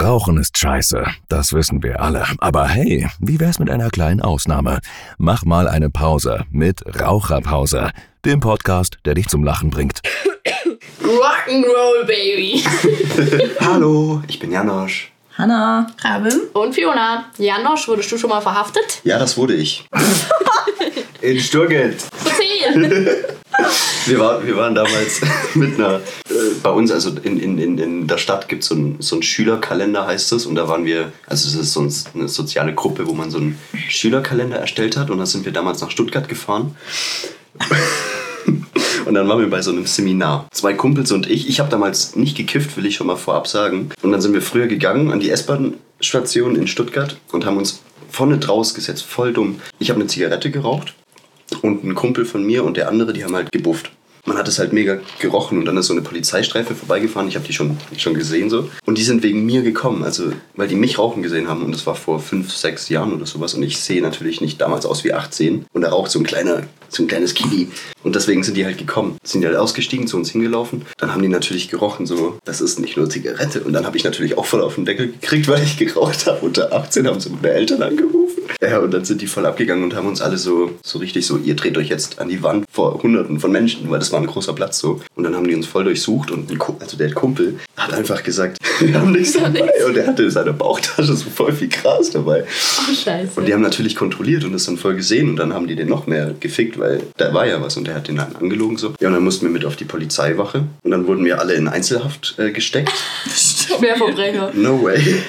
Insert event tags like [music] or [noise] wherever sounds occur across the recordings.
Rauchen ist scheiße, das wissen wir alle. Aber hey, wie wär's mit einer kleinen Ausnahme? Mach mal eine Pause mit Raucherpause, dem Podcast, der dich zum Lachen bringt. Rock'n'Roll, Baby. [laughs] Hallo, ich bin Janosch. Hanna. Rabin. Und Fiona. Janosch, wurdest du schon mal verhaftet? Ja, das wurde ich. [laughs] In Sturgelt. Erzähl. [laughs] Wir, war, wir waren damals mit einer, bei uns, also in, in, in, der Stadt gibt es so einen so einen Schülerkalender, heißt es. Und da waren wir, also es ist so ein, eine soziale Gruppe, wo man so einen Schülerkalender erstellt hat. Und da sind wir damals nach Stuttgart gefahren. [laughs] Und dann waren wir bei so einem Seminar. Zwei Kumpels und ich. Ich habe damals nicht gekifft, will ich schon mal vorab sagen. Und dann sind wir früher gegangen an die S-Bahn-Station in Stuttgart und haben uns vorne draus gesetzt. Voll dumm. Ich habe eine Zigarette geraucht und ein Kumpel von mir und der andere, die haben halt gebufft. Man hat es halt mega gerochen und dann ist so eine Polizeistreife vorbeigefahren. Ich habe die schon, schon gesehen so. Und die sind wegen mir gekommen, also weil die mich rauchen gesehen haben. Und das war vor fünf, sechs Jahren oder sowas. Und ich sehe natürlich nicht damals aus wie 18. Und da raucht so ein kleiner, so ein kleines Kiwi. Und deswegen sind die halt gekommen. Sind die halt ausgestiegen, zu uns hingelaufen. Dann haben die natürlich gerochen, so, das ist nicht nur Zigarette. Und dann habe ich natürlich auch voll auf den Deckel gekriegt, weil ich geraucht habe. Unter 18 haben sie meine Eltern angerufen. Ja, und dann sind die voll abgegangen und haben uns alle so, so richtig so, ihr dreht euch jetzt an die Wand vor hunderten von Menschen, weil das war ein großer Platz so. Und dann haben die uns voll durchsucht und ein also der Kumpel hat einfach gesagt, [laughs] wir haben nichts dabei. Und er hatte in seiner Bauchtasche so voll viel Gras dabei. Oh, scheiße. Und die haben natürlich kontrolliert und das dann voll gesehen und dann haben die den noch mehr gefickt, weil da war ja was und der hat den dann angelogen so. Ja, und dann mussten wir mit auf die Polizeiwache und dann wurden wir alle in Einzelhaft äh, gesteckt. [laughs] Schwerverbrecher. No way. [laughs]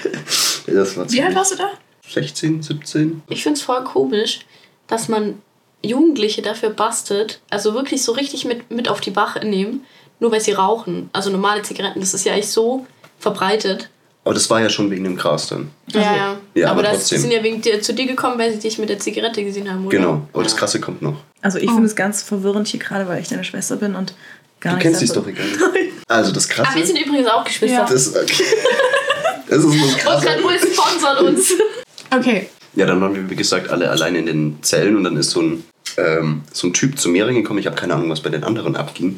Das war Wie alt warst du da? 16, 17? Ich find's voll komisch, dass man Jugendliche dafür bastet, also wirklich so richtig mit, mit auf die Wache nehmen, nur weil sie rauchen. Also normale Zigaretten, das ist ja echt so verbreitet. Aber das war ja schon wegen dem Gras dann. ja, ja. Ja, aber aber das, die sind ja wegen dir, zu dir gekommen, weil sie dich mit der Zigarette gesehen haben, oder? Genau, aber das Krasse kommt noch. Also ich finde es ganz verwirrend hier gerade, weil ich deine Schwester bin und gar Du nicht kennst die Story gar nicht. Also das Krasse. Ah, wir sind übrigens auch Geschwister. Ja. das, okay. [laughs] das ist so Und krass. Red Bull sponsert uns. [laughs] Okay. Ja, dann waren wir, wie gesagt, alle allein in den Zellen und dann ist so ein, ähm, so ein Typ zu mir reingekommen. Ich habe keine Ahnung, was bei den anderen abging.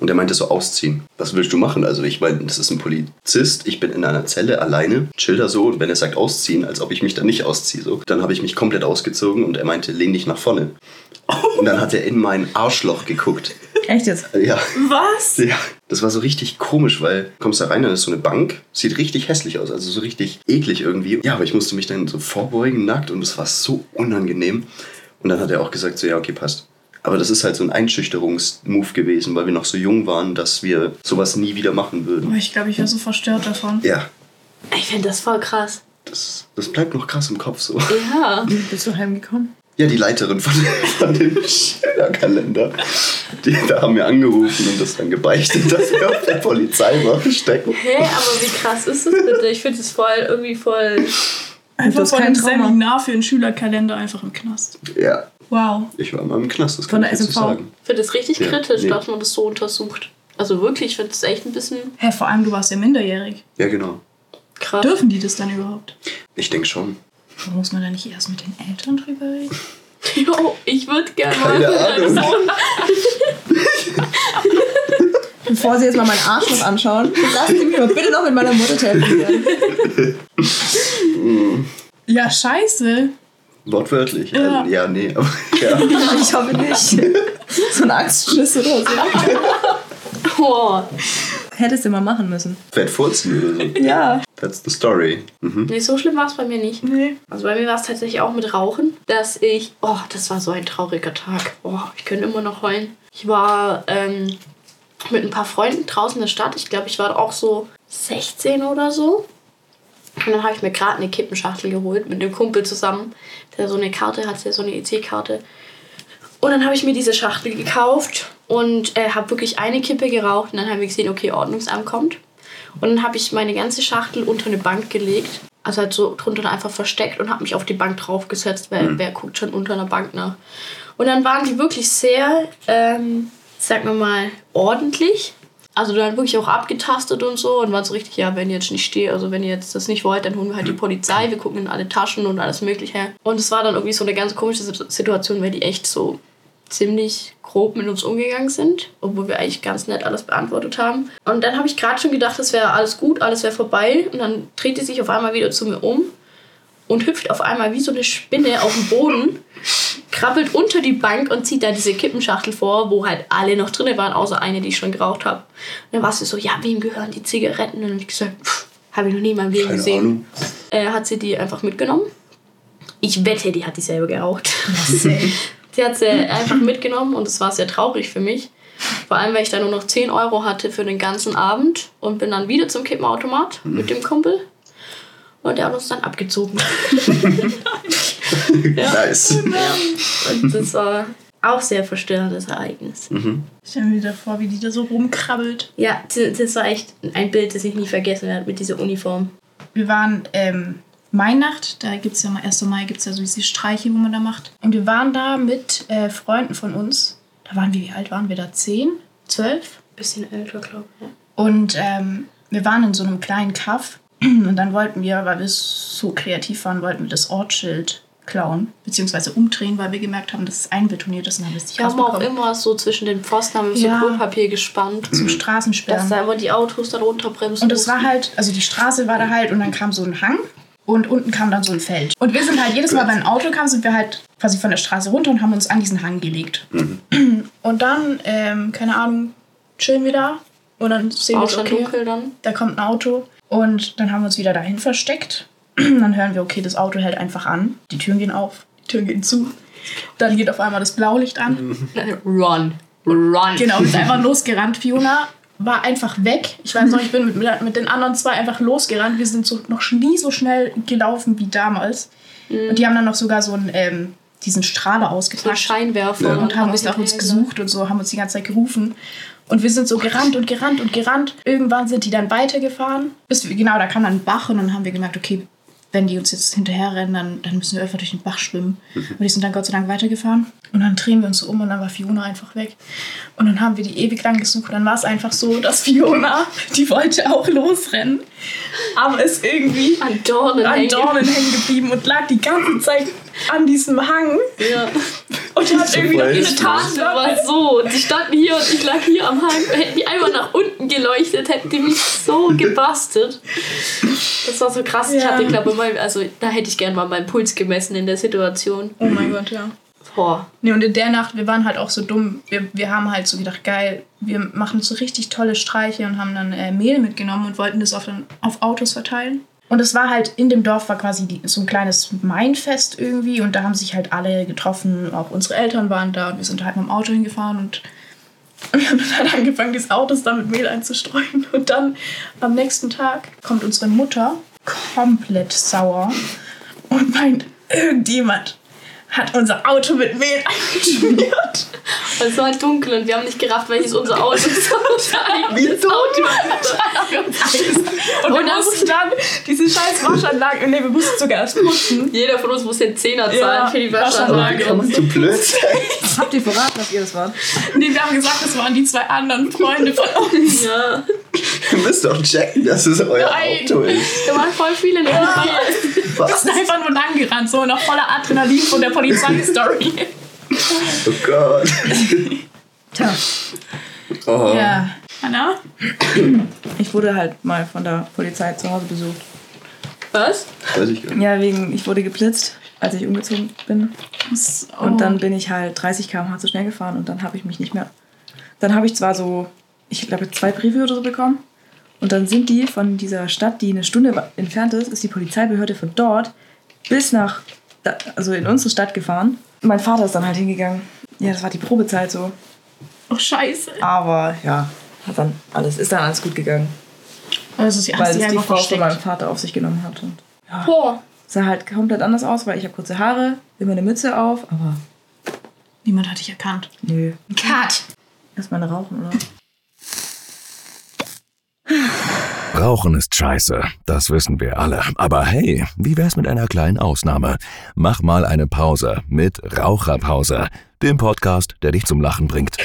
Und der meinte so, ausziehen. Was willst du machen? Also ich meine, das ist ein Polizist. Ich bin in einer Zelle alleine, chill da so. Und wenn er sagt, ausziehen, als ob ich mich da nicht ausziehe, so, dann habe ich mich komplett ausgezogen und er meinte, lehn dich nach vorne. [laughs] Und dann hat er in mein Arschloch geguckt. Echt jetzt? Ja. Was? Ja, das war so richtig komisch, weil du kommst da rein, dann ist so eine Bank, sieht richtig hässlich aus, also so richtig eklig irgendwie. Ja, aber ich musste mich dann so vorbeugen, nackt und es war so unangenehm. Und dann hat er auch gesagt, so ja, okay, passt. Aber das ist halt so ein Einschüchterungsmove gewesen, weil wir noch so jung waren, dass wir sowas nie wieder machen Oh, würden. ich glaube, ich wäre so verstört davon. Ja, Ich finde das voll krass. das, das bleibt noch krass im Kopf so. Ja. Wie bist du heimgekommen? Ja, die Leiterin von, [laughs] von dem Schilderkalender, die, da haben wir angerufen und das dann gebeichtet, [laughs] dass wir auf der Polizeiwache stecken. Hä, aber wie krass ist das bitte? Ich finde es voll irgendwie voll. Einfach von kein einem Trauma. Seminar für einen Schülerkalender einfach im Knast. Ja, Wow. ich war mal im Knast, das Von kann der ich SMV. sagen. Ich finde es richtig Ja, kritisch, nee. dass man das so untersucht. Also wirklich, ich finde es echt ein bisschen Hä, vor allem du warst ja minderjährig. Ja, genau. krass. Dürfen die das dann überhaupt? Ich denke schon. Muss man da nicht erst mit den Eltern drüber reden? [laughs] Jo, ich würde gerne mal Keine mit meinem Ahnung. Sohn. [laughs] Bevor sie jetzt mal meinen Arschloch anschauen, lassen Sie mich mal bitte noch mit meiner Mutter telefonieren. [laughs] Ja, scheiße. Wortwörtlich. Ja. Also, ja nee, aber ja. Ich hoffe nicht. So ein Angstschiss oder so. Oh. Hättest du mal machen müssen. Fett furzen oder so. Ja. That's the story. Mhm. Nee, so schlimm war es bei mir nicht. Nee. Also bei mir war es tatsächlich auch mit Rauchen, dass ich, oh, das war so ein trauriger Tag. Oh, ich könnte immer noch heulen. Ich war ähm, mit ein paar Freunden draußen in der Stadt. Ich glaube, ich war auch so 16 oder so. Und dann habe ich mir gerade eine Kippenschachtel geholt mit einem Kumpel zusammen, der so eine Karte hat, der so eine EC-Karte. Und dann habe ich mir diese Schachtel gekauft und äh, habe wirklich eine Kippe geraucht. Und dann haben wir gesehen, okay, Ordnungsamt kommt. Und dann habe ich meine ganze Schachtel unter eine Bank gelegt. Also halt so drunter einfach versteckt und habe mich auf die Bank draufgesetzt, weil wer guckt schon unter einer Bank nach. Und dann waren die wirklich sehr, ähm, sagen wir mal, ordentlich. Also dann wirklich auch abgetastet und so und waren so richtig, ja, wenn ihr jetzt nicht steht, also wenn ihr jetzt das nicht wollt, dann holen wir halt die Polizei, wir gucken in alle Taschen und alles mögliche. Und es war dann irgendwie so eine ganz komische Sit- Situation, weil die echt so ziemlich grob mit uns umgegangen sind, obwohl wir eigentlich ganz nett alles beantwortet haben. Und dann habe ich gerade schon gedacht, es wäre alles gut, alles wäre vorbei. Und dann dreht die sich auf einmal wieder zu mir um und hüpft auf einmal wie so eine Spinne auf den Boden, krabbelt unter die Bank und zieht da diese Kippenschachtel vor, wo halt alle noch drin waren, außer eine, die ich schon geraucht habe. Und dann war sie so, ja, wem gehören die Zigaretten? Und dann habe ich gesagt, habe ich noch nie in meinem Leben Keine gesehen. Äh, hat sie die einfach mitgenommen. Ich wette, die hat die selber geraucht. [laughs] die hat sie einfach mitgenommen und es war sehr traurig für mich. Vor allem, weil ich da nur noch 10 Euro hatte für den ganzen Abend und bin dann wieder zum Kippenautomat mit dem Kumpel. Und der hat uns dann abgezogen. [laughs] Nice. Ja. Und das war auch sehr verstörendes Ereignis. Stell mir wieder vor, wie die da so rumkrabbelt. Ja, das das war echt ein Bild, das ich nie vergessen werde mit dieser Uniform. Wir waren ähm, Mainacht, da gibt es ja mal 1. Mai, gibt es ja so diese Streiche, wo man da macht. Und wir waren da mit äh, Freunden von uns. Da waren wir, wie alt waren wir da? 10? 12? Bisschen älter, glaube ich. Ja. Und ähm, wir waren in so einem kleinen Kaff. Und dann wollten wir, weil wir so kreativ waren, wollten wir das Ortsschild klauen. Beziehungsweise umdrehen, weil wir gemerkt haben, dass es einbetoniert ist und haben es nicht Wir haben auch immer so zwischen den Pfosten haben wir Ja. so Klopapier gespannt, Zum dass Straßensperren. da immer die Autos dann runterbremsen Und das war halt, also die Straße war da halt und dann kam so ein Hang und unten kam dann so ein Feld. Und wir sind halt jedes Mal, wenn ein Auto kam, sind wir halt quasi von der Straße runter und haben uns an diesen Hang gelegt. Und dann, ähm, keine Ahnung, chillen wir da und dann sehen wir, okay, dunkel dann. da kommt ein Auto und dann haben wir uns wieder dahin versteckt. [clears throat] dann hören wir, okay, das Auto hält einfach an, die Türen gehen auf, die Türen gehen zu. Dann geht auf einmal das Blaulicht an. [laughs] Run. Run. Genau, ist einfach losgerannt. Fiona war einfach weg. Ich weiß noch, ich bin mit, mit den anderen zwei einfach losgerannt. Wir sind so, noch nie so schnell gelaufen wie damals. Und die haben dann noch sogar so einen, ähm, diesen Strahler ausgepackt Scheinwerfer. Ja. und haben uns nach uns gesucht und so, haben uns die ganze Zeit gerufen. Und wir sind so gerannt und gerannt und gerannt. Irgendwann sind die dann weitergefahren. Bis wir, genau, da kam dann ein Bach und dann haben wir gemerkt, okay, wenn die uns jetzt hinterherrennen, dann, dann müssen wir einfach durch den Bach schwimmen. Und die sind dann Gott sei Dank weitergefahren. Und dann drehen wir uns so um und dann war Fiona einfach weg. Und dann haben wir die ewig lang gesucht. Und dann war es einfach so, dass Fiona, die wollte auch losrennen, aber ist irgendwie An Dornen an hängen. Dornen hängen geblieben und lag die ganze Zeit an diesem Hang. Ja. Und hat So irgendwie noch ihre. Taten Das war so. Die standen hier und ich lag hier am Hang. Hätten die einmal nach unten geleuchtet, hätten die mich so gebastelt. Das war so krass. Ich Ja. hatte, glaube ich, mal, also da hätte ich gerne mal meinen Puls gemessen in der Situation. Oh mein Gott, ja. Boah. Nee, und in der Nacht, wir waren halt auch so dumm. Wir, wir haben halt so gedacht, geil, wir machen so richtig tolle Streiche und haben dann äh, Mehl mitgenommen und wollten das auf, den, auf Autos verteilen. Und es war halt, in dem Dorf war quasi die, so ein kleines Mainfest irgendwie und da haben sich halt alle getroffen, auch unsere Eltern waren da und wir sind halt mit dem Auto hingefahren und [laughs] wir haben dann angefangen, diese Autos da mit Mehl einzustreuen. Und dann am nächsten Tag kommt unsere Mutter komplett sauer und meint, irgendjemand hat unser Auto mit Mehl [laughs] eingeschmiert. Und es war halt dunkel und wir haben nicht gerafft, welches unser Auto ist. [laughs] Wie das dumm. Auto. Und wir mussten dann diese scheiß Waschanlage, nee, wir mussten sogar erst putzen. Jeder von uns muss den Zehner zahlen Ja, für die Waschanlage. Waschanlage. Man so blöd? [laughs] Habt ihr verraten, dass ihr das wart? Nee, wir haben gesagt, das waren die zwei anderen Freunde von uns. Ja. Ihr müsst doch checken, dass es euer Nein. Auto ist. Da waren voll viele Leute. Wir Was? sind einfach nur lang gerannt, so noch voller Adrenalin von der Polizeistory. Oh Gott. Tja, Oh. Ja. Anna? ich wurde halt mal von der Polizei zu Hause besucht. Was? Weiß ich gar nicht. Ja, wegen, ich wurde geblitzt, als ich umgezogen bin. Was- oh. Und dann bin ich halt 30 km/h zu schnell gefahren und dann habe ich mich nicht mehr. Dann habe ich zwar so, ich glaube, zwei Briefe oder so bekommen. Und dann sind die von dieser Stadt, die eine Stunde entfernt ist, ist die Polizeibehörde von dort bis nach, also in unsere Stadt gefahren. Mein Vater ist dann halt hingegangen. Ja, das war die Probezeit so. Oh, scheiße. Aber ja, hat dann alles, ist dann alles gut gegangen. Also, sie Weil es die Frau von meinem. Vater auf sich genommen hat. Und Boah. sah halt komplett anders aus, weil ich habe kurze Haare, immer eine Mütze auf, aber Niemand hat dich erkannt. nö. Cut. Erstmal eine rauchen, oder? Rauchen ist scheiße, das wissen wir alle. Aber hey, wie wär's mit einer kleinen Ausnahme? Mach mal eine Pause mit Raucherpause, dem Podcast, der dich zum Lachen bringt.